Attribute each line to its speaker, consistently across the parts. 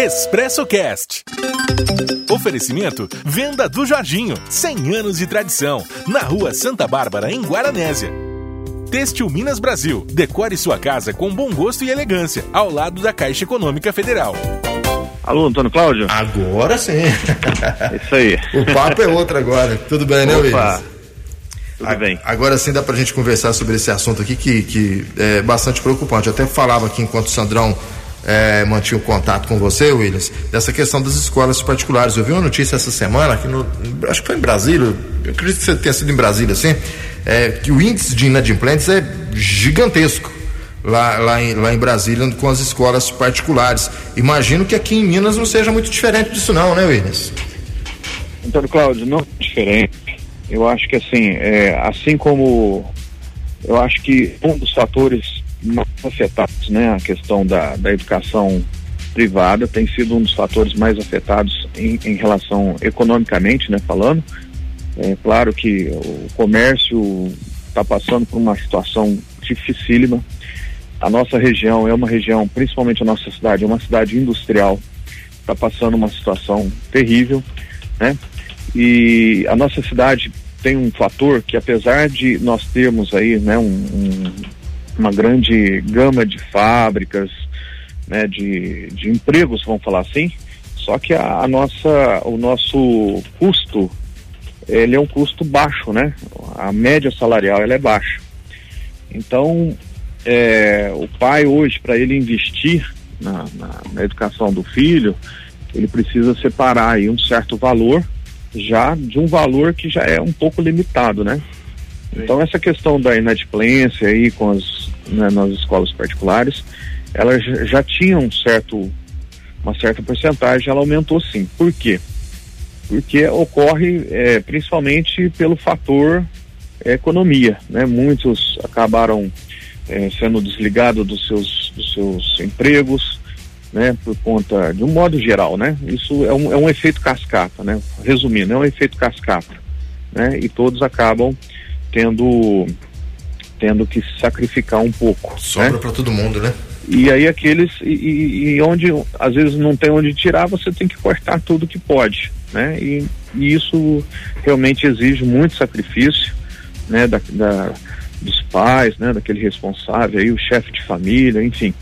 Speaker 1: Expresso Cast. Oferecimento Venda do Jorginho, 100 anos de tradição, na Rua Santa Bárbara, em Guaranésia. Têxtil Minas Brasil, decore sua casa com bom gosto e elegância, ao lado da Caixa Econômica Federal.
Speaker 2: Alô, Antônio Cláudio?
Speaker 3: Agora sim.
Speaker 2: Isso aí.
Speaker 3: O papo é outro agora. Tudo bem, né, Willis?
Speaker 2: Tudo bem.
Speaker 3: Agora sim dá pra gente conversar sobre esse assunto aqui que, que é bastante preocupante. Eu até falava aqui enquanto o Sandrão é, mantinha o contato com você, Williams, dessa questão das escolas particulares. Eu vi uma notícia essa semana, aqui no, acho que foi em Brasília, eu acredito que você tenha sido em Brasília, assim, é, que o índice de inadimplentes é gigantesco lá, lá, em, lá em Brasília com as escolas particulares. Imagino que aqui em Minas não seja muito diferente disso não, né, Williams?
Speaker 2: Antônio Cláudio, não é diferente. Eu acho que assim, é, assim como eu acho que um dos fatores afetados, né, a questão da, da educação privada tem sido um dos fatores mais afetados em, em relação economicamente, né, falando. É claro que o comércio está passando por uma situação dificílima. A nossa região é uma região, principalmente a nossa cidade, é uma cidade industrial, está passando uma situação terrível, né? E a nossa cidade tem um fator que, apesar de nós termos aí, né, um, um, uma grande gama de fábricas, né, de, de empregos, vamos falar assim, só que a, a nossa, o nosso custo, ele é um custo baixo, né? A média salarial ela é baixa. Então, é, o pai hoje, para ele investir na, na, na educação do filho, ele precisa separar aí um certo valor já de um valor que já é um pouco limitado, né? Então essa questão da inadimplência aí com as né, nas escolas particulares, ela já tinha um certo uma certa porcentagem, ela aumentou sim. Por quê? Porque ocorre é, principalmente pelo fator é, economia, né? Muitos acabaram é, sendo desligados dos seus dos seus empregos, né, por conta de um modo geral, né? Isso é um, é um efeito cascata, né? Resumindo, é um efeito cascata, né? E todos acabam tendo tendo que sacrificar um pouco.
Speaker 3: Sobra
Speaker 2: né?
Speaker 3: para todo mundo, né?
Speaker 2: E aí aqueles e, e, onde às vezes não tem onde tirar, você tem que cortar tudo que pode, né? E, e isso realmente exige muito sacrifício, né? Da, da, dos pais, né? Daquele responsável aí, o chefe de família, enfim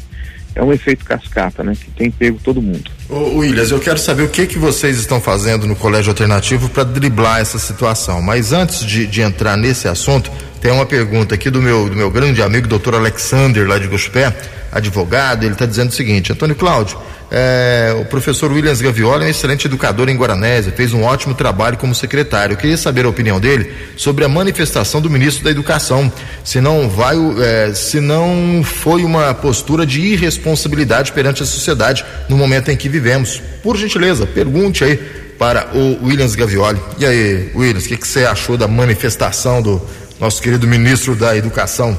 Speaker 2: é um efeito cascata, né? Que tem pego todo mundo.
Speaker 3: Ô, Williams, eu quero saber o que que vocês estão fazendo no Colégio Alternativo para driblar essa situação. Mas antes de, de, entrar nesse assunto, tem uma pergunta aqui do meu, do meu grande amigo, doutor Alexander, lá de Gospé, advogado. Ele está dizendo o seguinte: Antônio Cláudio, é, o professor Williams Gavioli é um excelente educador em Guaranésia, fez um ótimo trabalho como secretário. Eu queria saber a opinião dele sobre a manifestação do ministro da Educação. Se não vai, é, se não foi uma postura de irresponsabilidade perante a sociedade no momento em que vivemos. Por gentileza, pergunte aí para o Williams Gavioli. E aí, Williams, o que, que você achou da manifestação do nosso querido ministro da Educação?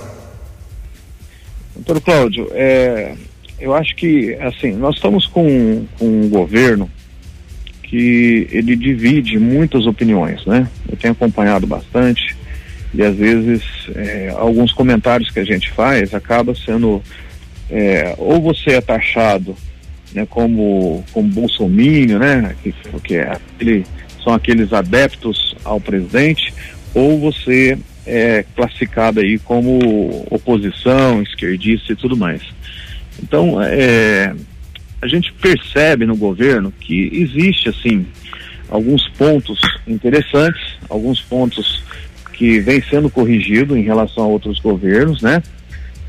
Speaker 2: Doutor Cláudio, é, eu acho que, assim, nós estamos com, com um governo que ele divide muitas opiniões, né? Eu tenho acompanhado bastante e às vezes é, alguns comentários que a gente faz acaba sendo é, ou você é taxado né, como, como bolsomínio, né? Que, que é aquele, são aqueles adeptos ao presidente, ou você é classificado aí como oposição, esquerdista e tudo mais. Então, é, a gente percebe no governo que existe, assim, alguns pontos interessantes, alguns pontos que vêm sendo corrigidos em relação a outros governos, né?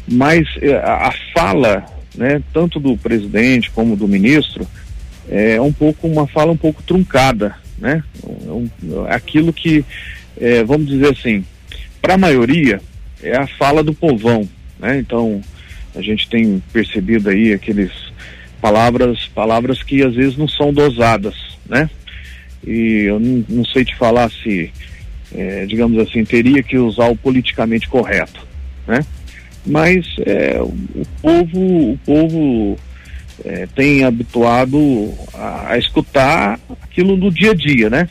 Speaker 2: Mas é, a, a fala, né, tanto do presidente como do ministro, é um pouco uma fala um pouco truncada, né? Um, aquilo que, é, vamos dizer assim, para a maioria é a fala do povão, né? Então, a gente tem percebido aí aqueles palavras, palavras que às vezes não são dosadas, né? E eu não, não sei te falar se, é, digamos assim, teria que usar o politicamente correto, né? Mas é, o povo, o povo é, tem habituado a, a, escutar aquilo no dia a dia, né?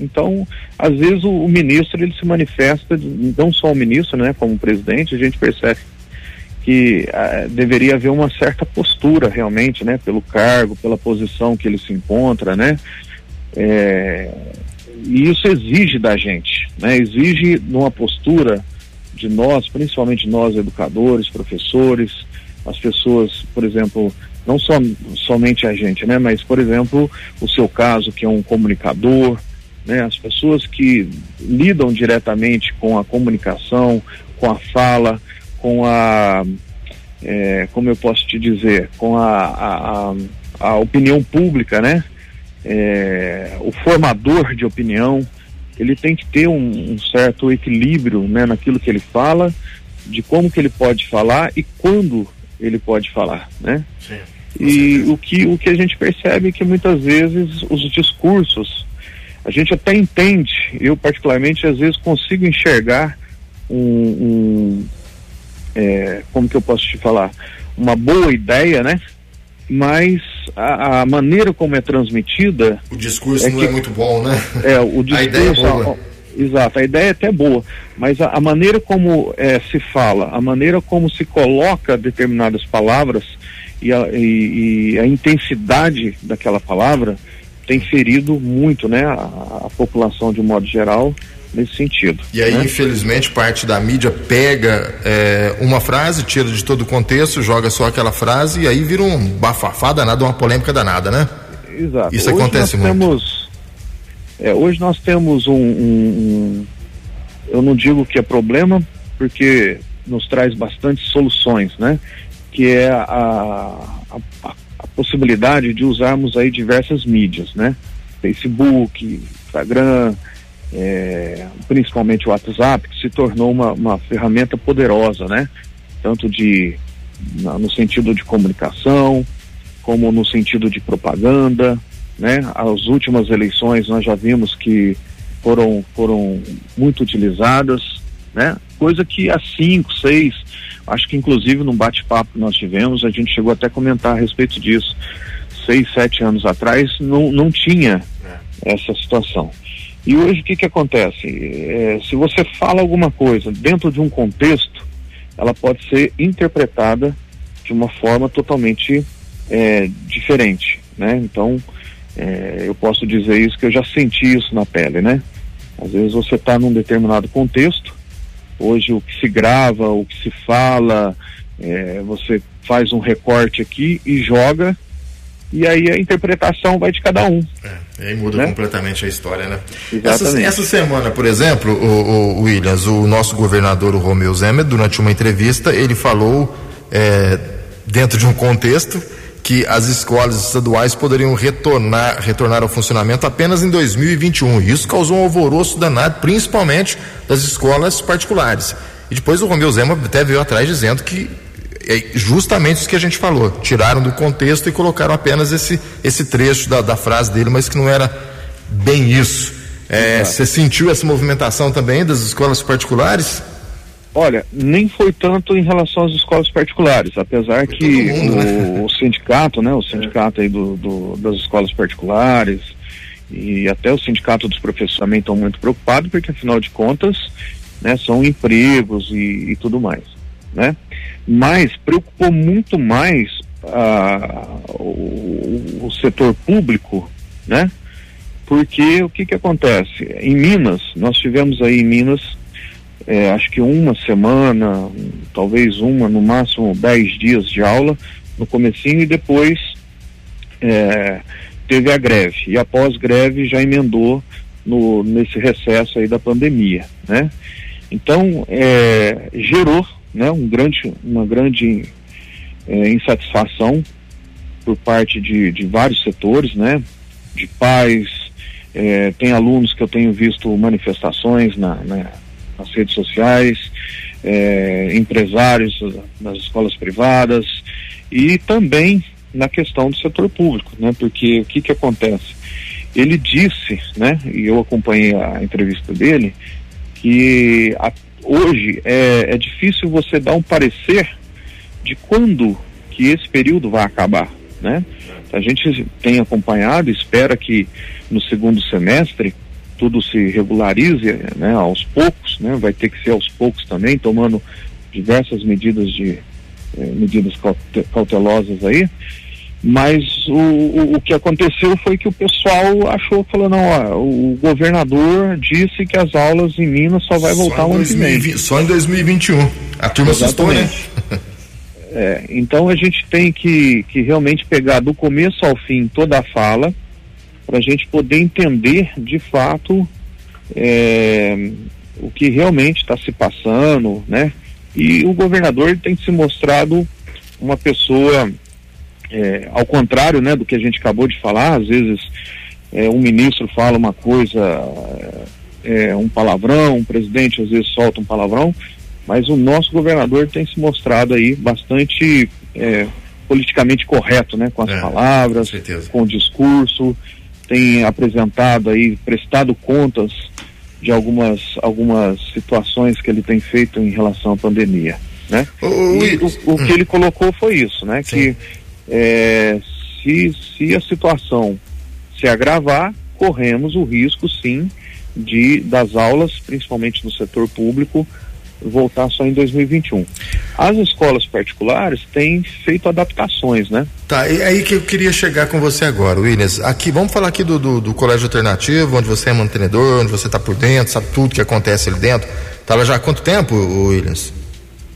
Speaker 2: Então, às vezes o, o ministro ele se manifesta, não só o ministro, né, como o presidente, a gente percebe que uh, deveria haver uma certa postura realmente, né, pelo cargo, pela posição que ele se encontra, né, é, e isso exige da gente, né, exige uma postura de nós, principalmente nós educadores, professores, as pessoas, por exemplo, não somente a gente, né, mas por exemplo, o seu caso que é um comunicador, né, as pessoas que lidam diretamente com a comunicação, com a fala, com a, é, como eu posso te dizer, com a, a, a opinião pública, né? É, o formador de opinião, ele tem que ter um, um, certo equilíbrio né, naquilo que ele fala, de como que ele pode falar e quando ele pode falar, né? Sim, e o que, o que a gente percebe é que muitas vezes os discursos, a gente até entende, eu particularmente às vezes consigo enxergar um, um é, como que eu posso te falar, uma boa ideia, né? Mas a, a maneira como é transmitida.
Speaker 3: O discurso é não que, é muito bom, né?
Speaker 2: É, o discurso. a ideia é boa. A, exato, a ideia é até boa, mas a, a maneira como é, se fala, a maneira como se coloca determinadas palavras e a, e, e a intensidade daquela palavra tem ferido muito né, a, a população de um modo geral nesse sentido.
Speaker 3: E aí, né? infelizmente, parte da mídia pega é, uma frase, tira de todo o contexto, joga só aquela frase e aí vira um bafafá danado, uma polêmica danada, né?
Speaker 2: Exato.
Speaker 3: Isso hoje acontece
Speaker 2: muito.
Speaker 3: Temos,
Speaker 2: é, hoje nós temos um, um, um, eu não digo que é problema, porque nos traz bastante soluções, né? Que é a, a, a possibilidade de usarmos aí diversas mídias, né? Facebook, Instagram, é, principalmente o WhatsApp, que se tornou uma, uma ferramenta poderosa, né? Tanto de no sentido de comunicação, como no sentido de propaganda, né? As últimas eleições nós já vimos que foram, foram muito utilizadas, né? Coisa que há cinco, seis, acho que inclusive num bate-papo que nós tivemos, a gente chegou até a comentar a respeito disso. Seis, sete anos atrás não, não tinha é. essa situação. E hoje o que, que acontece? É, se você fala alguma coisa dentro de um contexto, ela pode ser interpretada de uma forma totalmente é, diferente, né? Então, é, eu posso dizer isso que eu já senti isso na pele, né? Às vezes você está num determinado contexto, hoje o que se grava, o que se fala, é, você faz um recorte aqui e joga e aí a interpretação vai de cada um.
Speaker 3: É, aí muda né? completamente a história, né? Essa, essa, semana, por exemplo, o, o, Williams, o nosso governador, o Romeu Zema, durante uma entrevista, ele falou, é, dentro de um contexto, que as escolas estaduais poderiam retornar, retornar ao funcionamento apenas em 2021. Isso causou um alvoroço danado, principalmente das escolas particulares. E depois o Romeu Zema até veio atrás dizendo que é justamente isso que a gente falou. Tiraram do contexto e colocaram apenas esse, esse trecho da, da frase dele, mas que não era bem isso. É, você sentiu essa movimentação também das escolas particulares?
Speaker 2: Olha, nem foi tanto em relação às escolas particulares, apesar foi que mundo, o, né? o, sindicato, né, o sindicato aí do, do, das escolas particulares e até o sindicato dos professores também estão muito preocupados, porque afinal de contas, né, são empregos e, e tudo mais, né? mas preocupou muito mais ah, o, o, setor público, né? Porque o que que acontece? Em Minas, nós tivemos aí em Minas, é, acho que uma semana, talvez uma, no máximo dez dias de aula no comecinho e depois é, teve a greve. E após greve já emendou no, nesse recesso aí da pandemia, né? Então, é, gerou né, um grande, uma grande é, insatisfação por parte de, de vários setores, né, de pais, é, tem alunos que eu tenho visto manifestações na, na nas redes sociais, é, empresários das escolas privadas e também na questão do setor público, né? Porque o que que acontece? Ele disse, né? E eu acompanhei a entrevista dele que a, hoje é, é difícil você dar um parecer de quando que esse período vai acabar, né? A gente tem acompanhado, espera que no segundo semestre tudo se regularize, né, aos poucos, né? Vai ter que ser aos poucos também, tomando diversas medidas de, é, medidas cautelosas aí, mas o, o, o, que aconteceu foi que o pessoal achou, falou, não, ó, o governador disse que as aulas em Minas só vai voltar
Speaker 3: só
Speaker 2: ano que vem.
Speaker 3: Só em 2021. A turma assustou, né?
Speaker 2: É, então a gente tem que, que realmente pegar do começo ao fim toda a fala para a gente poder entender de fato é, o que realmente está se passando, né? E o governador tem se mostrado uma pessoa é, ao contrário né, do que a gente acabou de falar, às vezes é, um ministro fala uma coisa, é, um palavrão, um presidente às vezes solta um palavrão, mas o nosso governador tem se mostrado aí bastante é, politicamente correto, né, com as é, palavras, com, com o discurso, tem apresentado aí, prestado contas de algumas, algumas situações que ele tem feito em relação à pandemia. Né? O, e o, o, que ele colocou foi isso, né? Sim. Que é, se, se a situação se agravar, corremos o risco sim de das aulas, principalmente no setor público, voltar só em 2021. As escolas particulares têm feito adaptações, né?
Speaker 3: Tá, é aí que eu queria chegar com você agora, Williams. Aqui, vamos falar aqui do, do, do colégio alternativo, onde você é mantenedor, onde você está por dentro, sabe tudo que acontece ali dentro. Tá lá já há quanto tempo, Williams?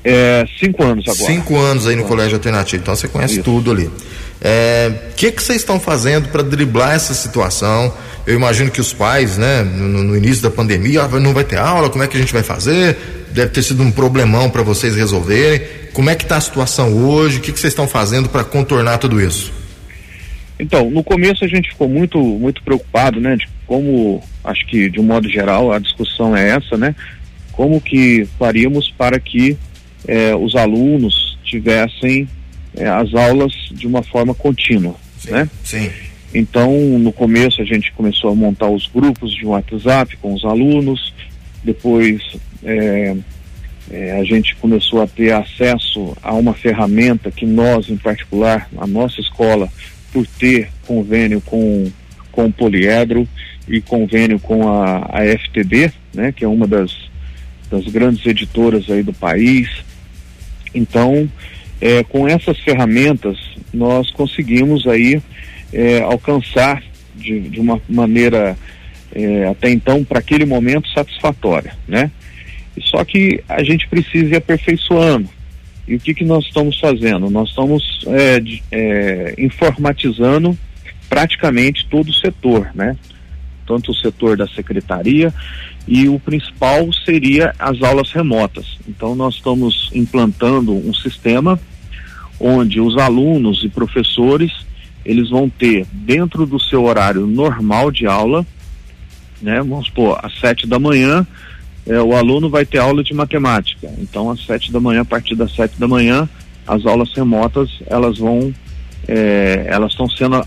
Speaker 2: É, cinco anos agora.
Speaker 3: Cinco anos aí no colégio alternativo, então você conhece Isso. tudo ali. O é, que que vocês estão fazendo para driblar essa situação? Eu imagino que os pais, né, no, no, início da pandemia, ah, não vai ter aula, como é que a gente vai fazer? Deve ter sido um problemão para vocês resolverem. Como é que está a situação hoje? O que, que vocês estão fazendo para contornar tudo isso?
Speaker 2: Então, no começo a gente ficou muito, muito preocupado, né, de como, acho que de um modo geral a discussão é essa, né, como que faríamos para que eh, os alunos tivessem eh, as aulas de uma forma contínua,
Speaker 3: sim,
Speaker 2: né?
Speaker 3: Sim.
Speaker 2: Então, no começo a gente começou a montar os grupos de WhatsApp com os alunos, depois é, é, a gente começou a ter acesso a uma ferramenta que nós, em particular, a nossa escola, por ter convênio com, com o Poliedro e convênio com a, a né, que é uma das, das grandes editoras aí do país. Então, é, com essas ferramentas, nós conseguimos aí é, alcançar de, de, uma maneira é, até então, para aquele momento, satisfatória, né? Só que a gente precisa ir aperfeiçoando. E o que, que nós estamos fazendo? Nós estamos é, de, é, informatizando praticamente todo o setor, né? Tanto o setor da secretaria e o principal seria as aulas remotas. Então nós estamos implantando um sistema onde os alunos e professores eles vão ter dentro do seu horário normal de aula, né? Vamos supor, às sete da manhã, é, o aluno vai ter aula de matemática. Então, às sete da manhã, a partir das sete da manhã, as aulas remotas elas vão é, elas estão sendo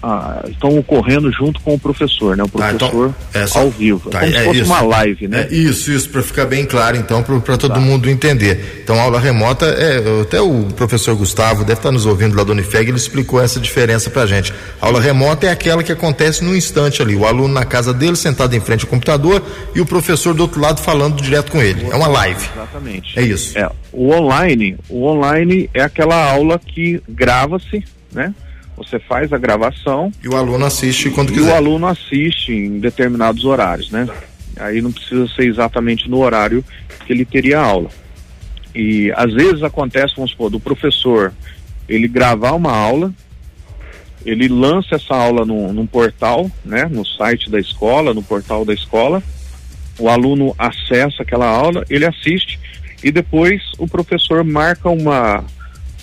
Speaker 2: estão ocorrendo junto com o professor, né? O professor tá, então, ao vivo,
Speaker 3: tá,
Speaker 2: como é
Speaker 3: se fosse
Speaker 2: isso, uma live, né?
Speaker 3: É isso, isso para ficar bem claro, então, para todo tá. mundo entender. Então, aula remota é até o professor Gustavo deve estar nos ouvindo lá do Unifeg, ele explicou essa diferença para gente. A aula remota é aquela que acontece no instante ali, o aluno na casa dele sentado em frente ao computador e o professor do outro lado falando direto com ele. É uma live.
Speaker 2: Exatamente.
Speaker 3: É isso.
Speaker 2: É, o online, o online é aquela aula que grava-se, né? Você faz a gravação.
Speaker 3: E o aluno assiste quando quiser.
Speaker 2: E o aluno assiste em determinados horários, né? Aí não precisa ser exatamente no horário que ele teria aula. E às vezes acontece, vamos supor, do professor ele gravar uma aula, ele lança essa aula no, num portal, né? No site da escola, no portal da escola. O aluno acessa aquela aula, ele assiste e depois o professor marca uma,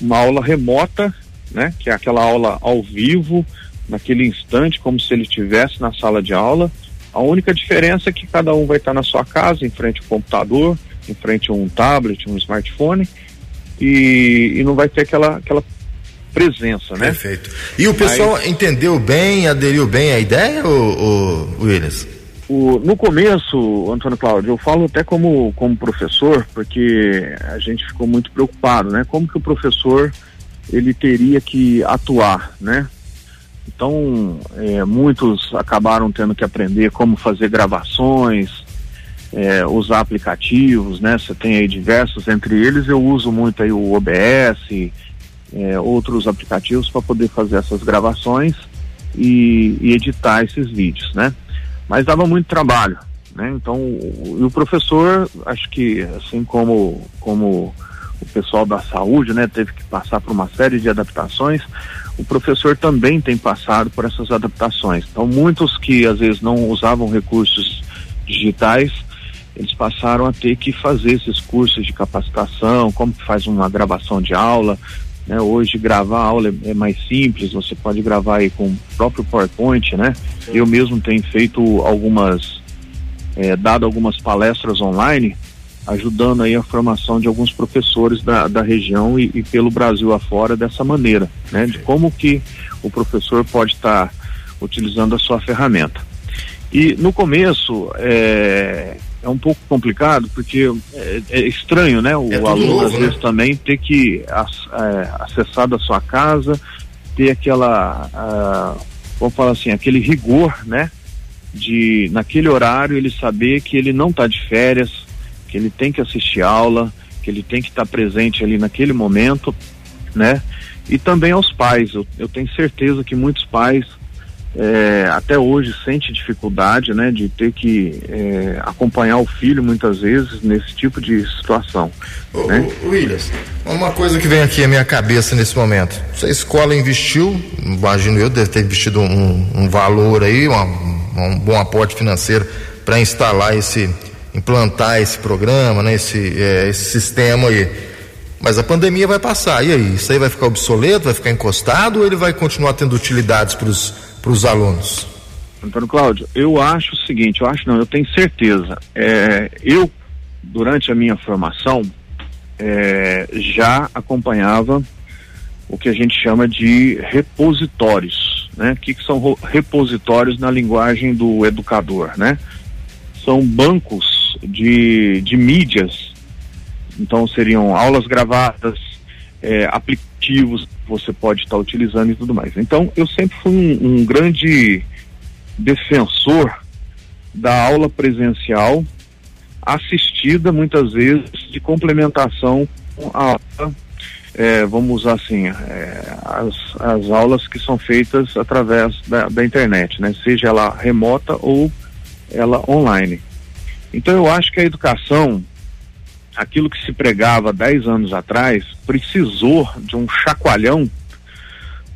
Speaker 2: uma aula remota né? Que é aquela aula ao vivo, naquele instante, como se ele estivesse na sala de aula. A única diferença é que cada um vai estar na sua casa, em frente ao computador, em frente a um tablet, um smartphone, e, e não vai ter aquela, aquela presença, né?
Speaker 3: Perfeito. E o pessoal Mas, entendeu bem, aderiu bem à ideia, o, Willis?
Speaker 2: O, no começo, Antônio Cláudio, eu falo até como, como professor, porque a gente ficou muito preocupado, né? Como que o professor ele teria que atuar, né? Então, é, muitos acabaram tendo que aprender como fazer gravações, é, usar aplicativos, né? Você tem aí diversos, entre eles eu uso muito aí o OBS, é, outros aplicativos para poder fazer essas gravações e, e, editar esses vídeos, né? Mas dava muito trabalho, né? Então, o, o professor, acho que assim como como o pessoal da saúde, né, teve que passar por uma série de adaptações, o professor também tem passado por essas adaptações. Então, muitos que às vezes não usavam recursos digitais, eles passaram a ter que fazer esses cursos de capacitação, como que faz uma gravação de aula. Né? Hoje gravar aula é, é mais simples, você pode gravar aí com o próprio PowerPoint, né? Sim. Eu mesmo tenho feito algumas, é, dado algumas palestras online ajudando aí a formação de alguns professores da, da região e, e pelo Brasil afora dessa maneira, né? De como que o professor pode estar tá utilizando a sua ferramenta. E no começo é, é um pouco complicado porque é, é estranho, né? O é aluno novo, às né? vezes também ter que é, acessar da sua casa, ter aquela, uh, vamos falar assim, aquele rigor, né? De naquele horário ele saber que ele não está de férias, que ele tem que assistir aula, que ele tem que estar presente ali naquele momento, né? E também aos pais. Eu, eu tenho certeza que muitos pais é, até hoje sente dificuldade, né, de ter que é, acompanhar o filho muitas vezes nesse tipo de situação.
Speaker 3: Ô, né? Williams, uma coisa que vem aqui à minha cabeça nesse momento. Se a escola investiu, imagino eu, deve ter investido um, um valor aí, uma, um bom aporte financeiro para instalar esse implantar esse programa, né, esse, é, esse sistema aí. Mas a pandemia vai passar, e aí? Isso aí vai ficar obsoleto, vai ficar encostado ou ele vai continuar tendo utilidades para os alunos?
Speaker 2: Antônio Cláudio, eu acho o seguinte, eu acho não, eu tenho certeza. É, eu, durante a minha formação, é, já acompanhava o que a gente chama de repositórios, né? O que, que são repositórios na linguagem do educador, né? São bancos de, de mídias, então seriam aulas gravadas, é, aplicativos que você pode estar utilizando e tudo mais. Então eu sempre fui um, um grande defensor da aula presencial assistida muitas vezes de complementação com a aula, é, vamos usar assim, é, as, as aulas que são feitas através da, da internet, né? Seja ela remota ou ela online. Então eu acho que a educação, aquilo que se pregava 10 anos atrás, precisou de um chacoalhão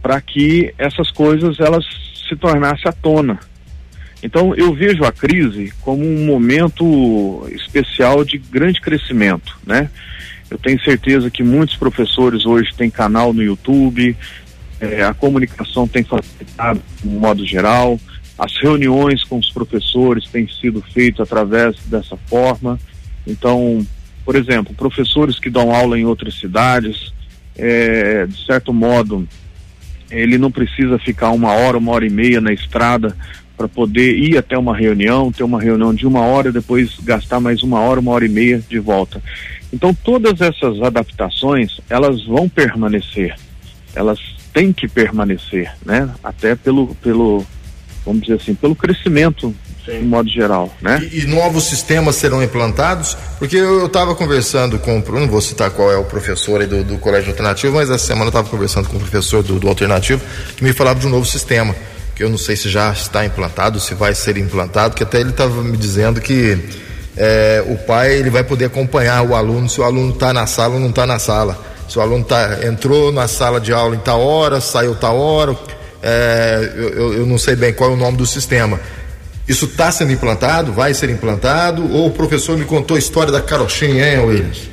Speaker 2: para que essas coisas elas se tornassem à tona. Então eu vejo a crise como um momento especial de grande crescimento, né? Eu tenho certeza que muitos professores hoje têm canal no YouTube, é, a comunicação tem facilitado de modo geral, as reuniões com os professores têm sido feitas através dessa forma. Então, por exemplo, professores que dão aula em outras cidades, é, de certo modo, ele não precisa ficar uma hora, uma hora e meia na estrada para poder ir até uma reunião, ter uma reunião de uma hora, depois gastar mais uma hora, uma hora e meia de volta. Então, todas essas adaptações, elas vão permanecer. Elas têm que permanecer, né? Até pelo, pelo, vamos dizer assim, pelo crescimento Sim. de modo geral, né?
Speaker 3: E, e, novos sistemas serão implantados? Porque eu estava conversando com, não vou citar qual é o professor aí do, do Colégio Alternativo, mas essa semana eu estava conversando com o professor do, do Alternativo que me falava de um novo sistema, que eu não sei se já está implantado, se vai ser implantado, que até ele estava me dizendo que é, o pai ele vai poder acompanhar o aluno se o aluno está na sala ou não está na sala. Se o aluno tá, entrou na sala de aula em tal hora, saiu tal hora, é, eu, eu não sei bem qual é o nome do sistema. Isso está sendo implantado? Vai ser implantado? Ou o professor me contou a história da carochinha, hein, Williams?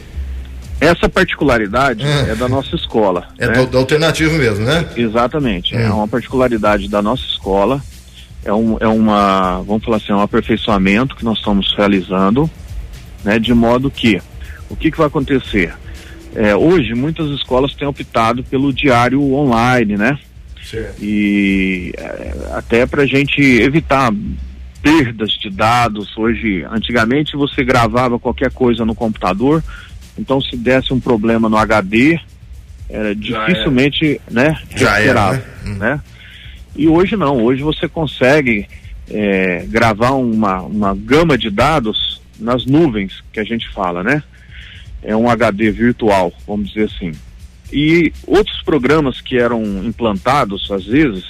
Speaker 2: Essa particularidade é, é da nossa escola.
Speaker 3: É né? do, do, alternativo mesmo, né?
Speaker 2: Exatamente. É hum. uma particularidade da nossa escola. É, um, é uma, vamos falar assim, é um aperfeiçoamento que nós estamos realizando, né? De modo que, o que, que vai acontecer? É, hoje, muitas escolas têm optado pelo diário online, né? Certo. E é, até para a gente evitar perdas de dados. Hoje, antigamente você gravava qualquer coisa no computador, então se desse um problema no HD, era dificilmente, né,
Speaker 3: era, né?
Speaker 2: né? E hoje não, hoje você consegue é, gravar uma, uma gama de dados nas nuvens que a gente fala, né? É um HD virtual, vamos dizer assim. E outros programas que eram implantados, às vezes,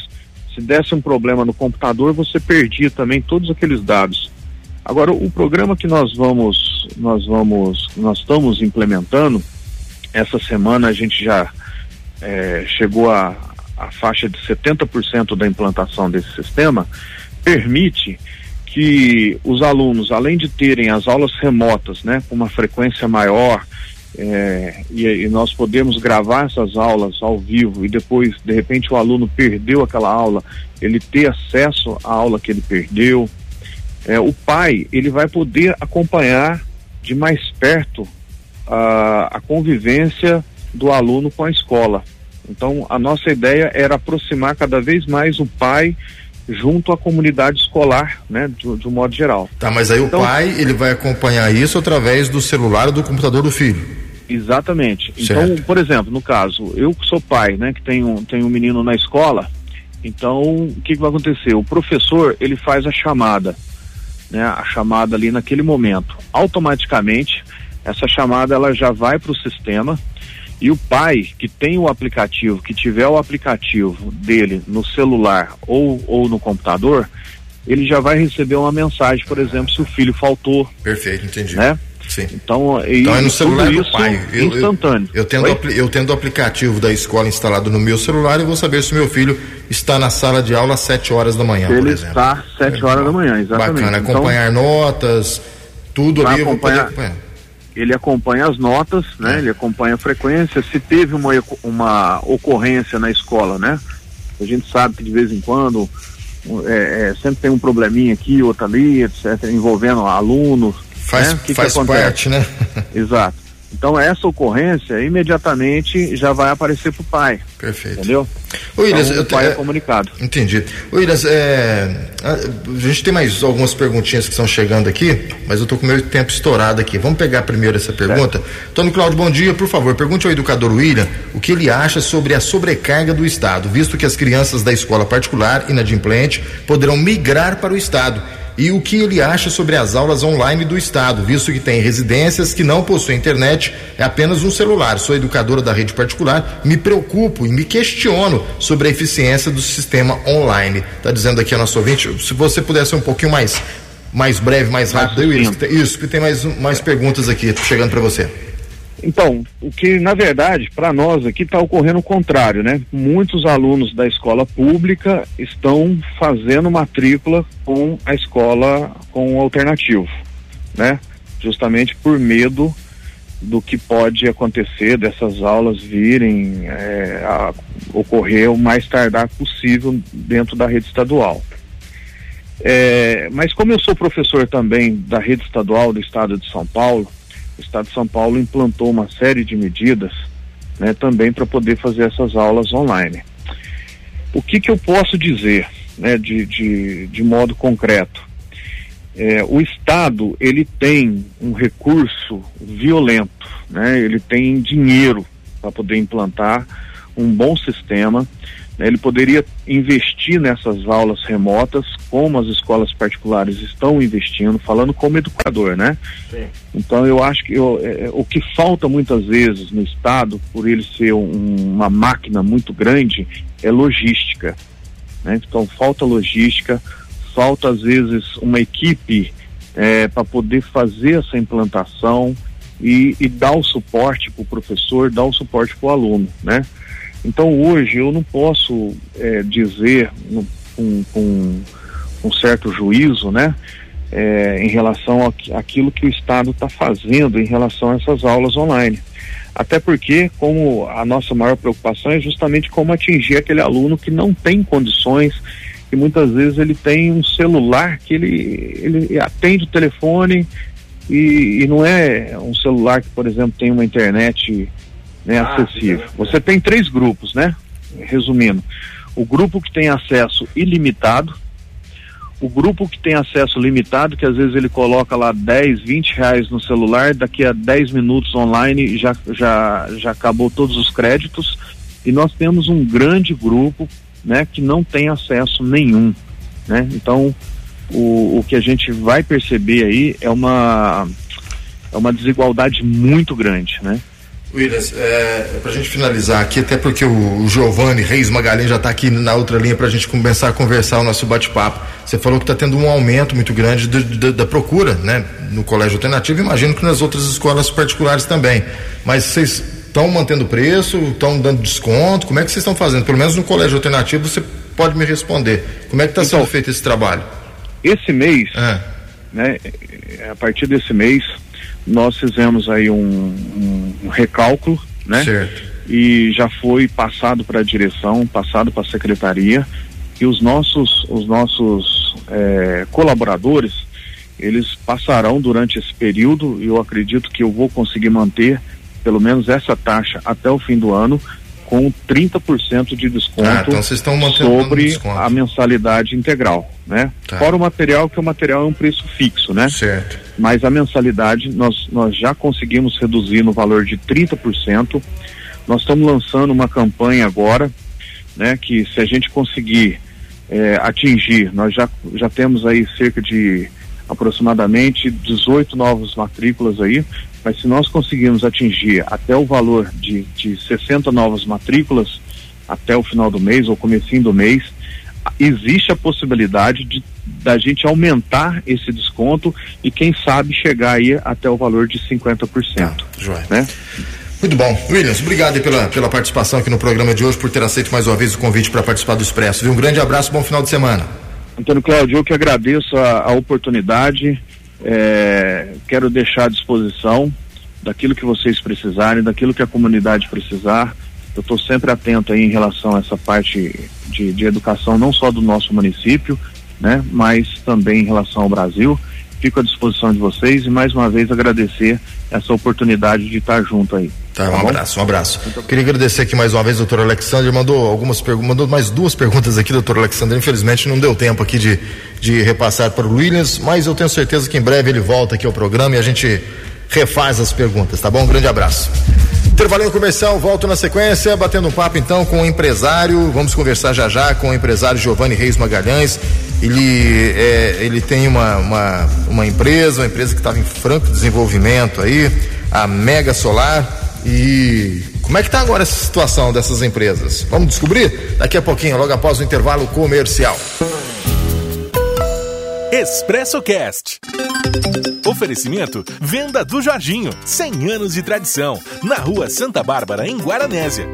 Speaker 2: se desse um problema no computador, você perdia também todos aqueles dados. Agora, o programa que nós vamos, nós vamos, nós estamos implementando, essa semana a gente já é, chegou a, a faixa de 70% da implantação desse sistema, permite que os alunos, além de terem as aulas remotas, né, com uma frequência maior, é, e, e, nós podemos gravar essas aulas ao vivo e depois, de repente, o aluno perdeu aquela aula, ele ter acesso à aula que ele perdeu. É, o pai, ele vai poder acompanhar de mais perto a, a convivência do aluno com a escola. Então, a nossa ideia era aproximar cada vez mais o pai junto à comunidade escolar, né, de, de um modo geral.
Speaker 3: Tá, mas aí então, o pai, ele vai acompanhar isso através do celular ou do computador do filho?
Speaker 2: Exatamente. Então, certo. Então, por exemplo, no caso, eu que sou pai, né, que tenho, tenho um menino na escola, então, o que, que vai acontecer? O professor, ele faz a chamada, né, a chamada ali naquele momento. Automaticamente, essa chamada ela já vai para o sistema, e o pai que tem o aplicativo, que tiver o aplicativo dele no celular ou, ou no computador, ele já vai receber uma mensagem, por exemplo, se o filho faltou.
Speaker 3: Perfeito, entendi.
Speaker 2: Né?
Speaker 3: Sim.
Speaker 2: Então,
Speaker 3: então é no celular do pai.
Speaker 2: Eu, instantâneo.
Speaker 3: Eu, eu, tendo, eu tendo o aplicativo da escola instalado no meu celular e vou saber se meu filho está na sala de aula às 7 horas da manhã.
Speaker 2: Ele está às 7 horas da manhã, exatamente.
Speaker 3: Bacana, então, acompanhar notas, tudo ali
Speaker 2: acompanhar, eu vou poder acompanhar ele acompanha as notas, né? É. Ele acompanha a frequência. Se teve uma, uma ocorrência na escola, né? A gente sabe que de vez em quando é, é, sempre tem um probleminha aqui, outro ali, etc., envolvendo alunos.
Speaker 3: Faz,
Speaker 2: né?
Speaker 3: que faz que parte, né?
Speaker 2: Exato. Então essa ocorrência imediatamente já vai aparecer para o pai.
Speaker 3: Perfeito.
Speaker 2: Entendeu?
Speaker 3: O Williams,
Speaker 2: então, o pai é, é comunicado.
Speaker 3: Entendi. O Williams, é, a gente tem mais algumas perguntinhas que estão chegando aqui, mas eu estou com o meu tempo estourado aqui. Vamos pegar primeiro essa pergunta. Certo. Tony Cláudio, bom dia. Por favor, pergunte ao educador William o que ele acha sobre a sobrecarga do Estado, visto que as crianças da escola particular inadimplente poderão migrar para o Estado e o que ele acha sobre as aulas online do Estado, visto que tem residências que não possuem internet, é apenas um celular. Sou educadora da rede particular, me preocupo e me questiono sobre a eficiência do sistema online. Está dizendo aqui a nossa ouvinte, se você pudesse um pouquinho mais, mais breve, mais rápido, isso, isso, que tem mais, mais perguntas aqui chegando para você.
Speaker 2: Então, o que na verdade para nós aqui está ocorrendo o contrário, né? Muitos alunos da escola pública estão fazendo matrícula com a escola com o alternativo, né? Justamente por medo do que pode acontecer dessas aulas virem é, a ocorrer o mais tardar possível dentro da rede estadual. É, mas como eu sou professor também da rede estadual do estado de São Paulo, Estado de São Paulo implantou uma série de medidas né, também para poder fazer essas aulas online. O que, que eu posso dizer né, de, de, de modo concreto? É, o Estado ele tem um recurso violento, né, ele tem dinheiro para poder implantar um bom sistema né, ele poderia investir nessas aulas remotas, como as escolas particulares estão investindo, falando como educador, né? Sim. Então eu acho que eu, é, é, o que falta muitas vezes no Estado, por ele ser um, uma máquina muito grande, é logística. Né? Então falta logística, falta às vezes uma equipe é, para poder fazer essa implantação e, e dar o suporte para o professor, dar o suporte para o aluno, né? Então hoje eu não posso é, dizer no, com, com um certo juízo, né, é, em relação àquilo que o Estado está fazendo em relação a essas aulas online. Até porque, como a nossa maior preocupação é justamente como atingir aquele aluno que não tem condições, que muitas vezes ele tem um celular que ele, ele atende o telefone e, e não é um celular que, por exemplo, tem uma internet né, ah, acessível. Você tem três grupos, né? Resumindo, o grupo que tem acesso ilimitado, o grupo que tem acesso limitado, que às vezes ele coloca lá 10, 20 reais no celular, daqui a 10 minutos online já, já, já acabou todos os créditos, e nós temos um grande grupo né, que não tem acesso nenhum. Né? Então, o, o que a gente vai perceber aí é uma, é uma desigualdade muito grande. Né?
Speaker 3: Williams, é, para a gente finalizar aqui, até porque o, o Giovanni Reis Magalhães já está aqui na outra linha para a gente começar a conversar o nosso bate-papo. Você falou que está tendo um aumento muito grande de, de, da procura, né? No colégio alternativo, imagino que nas outras escolas particulares também. Mas vocês estão mantendo preço, estão dando desconto? Como é que vocês estão fazendo? Pelo menos no colégio alternativo você pode me responder. Como é que está então, sendo feito esse trabalho?
Speaker 2: Esse mês, é. né? A partir desse mês nós fizemos aí um, um, recálculo, né?
Speaker 3: Certo.
Speaker 2: E já foi passado para a direção, passado para a secretaria, e os nossos, os nossos é, colaboradores, eles passarão durante esse período, e eu acredito que eu vou conseguir manter pelo menos essa taxa até o fim do ano, com 30% de desconto ah, então sobre desconto. a mensalidade integral, né? Tá. Fora o material, que o material é um preço fixo, né?
Speaker 3: Certo.
Speaker 2: Mas a mensalidade nós, nós já conseguimos reduzir no valor de 30%. Nós estamos lançando uma campanha agora, né? Que se a gente conseguir é, atingir, nós já, já temos aí cerca de aproximadamente 18 novas matrículas aí, mas se nós conseguirmos atingir até o valor de, de 60 novas matrículas até o final do mês ou comecinho do mês, existe a possibilidade de da gente aumentar esse desconto e quem sabe chegar aí até o valor de 50%. Tá,
Speaker 3: joia. Né? Muito bom. Williams, obrigado pela, pela participação aqui no programa de hoje, por ter aceito mais uma vez o convite para participar do Expresso. Um grande abraço, bom final de semana.
Speaker 2: Antônio Cláudio, eu que agradeço a, a oportunidade, é, quero deixar à disposição daquilo que vocês precisarem, daquilo que a comunidade precisar. Eu estou sempre atento aí em relação a essa parte de, de educação, não só do nosso município, né, mas também em relação ao Brasil. Fico à disposição de vocês e mais uma vez agradecer essa oportunidade de estar junto aí.
Speaker 3: Tá, um tá abraço, um abraço. Queria agradecer aqui mais uma vez, doutor Alexandre, mandou algumas perguntas, mandou mais duas perguntas aqui, doutor Alexandre. Infelizmente não deu tempo aqui de, de repassar para o Williams, mas eu tenho certeza que em breve ele volta aqui ao programa e a gente refaz as perguntas, tá bom? Um grande abraço. Intervalinho comercial, volto na sequência, batendo um papo então com o empresário. Vamos conversar já já com o empresário Giovanni Reis Magalhães. Ele, é, ele tem uma, uma, uma empresa, uma empresa que estava em franco desenvolvimento aí, a Mega Solar. E como é que está agora essa situação dessas empresas? Vamos descobrir daqui a pouquinho, logo após o intervalo comercial.
Speaker 1: Expresso Cast. Oferecimento Venda do Jorginho, 100 anos de tradição, na Rua Santa Bárbara, em Guaranésia.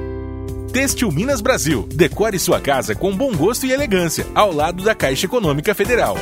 Speaker 1: Têxtil Minas Brasil, decore sua casa com bom gosto e elegância, ao lado da Caixa Econômica Federal.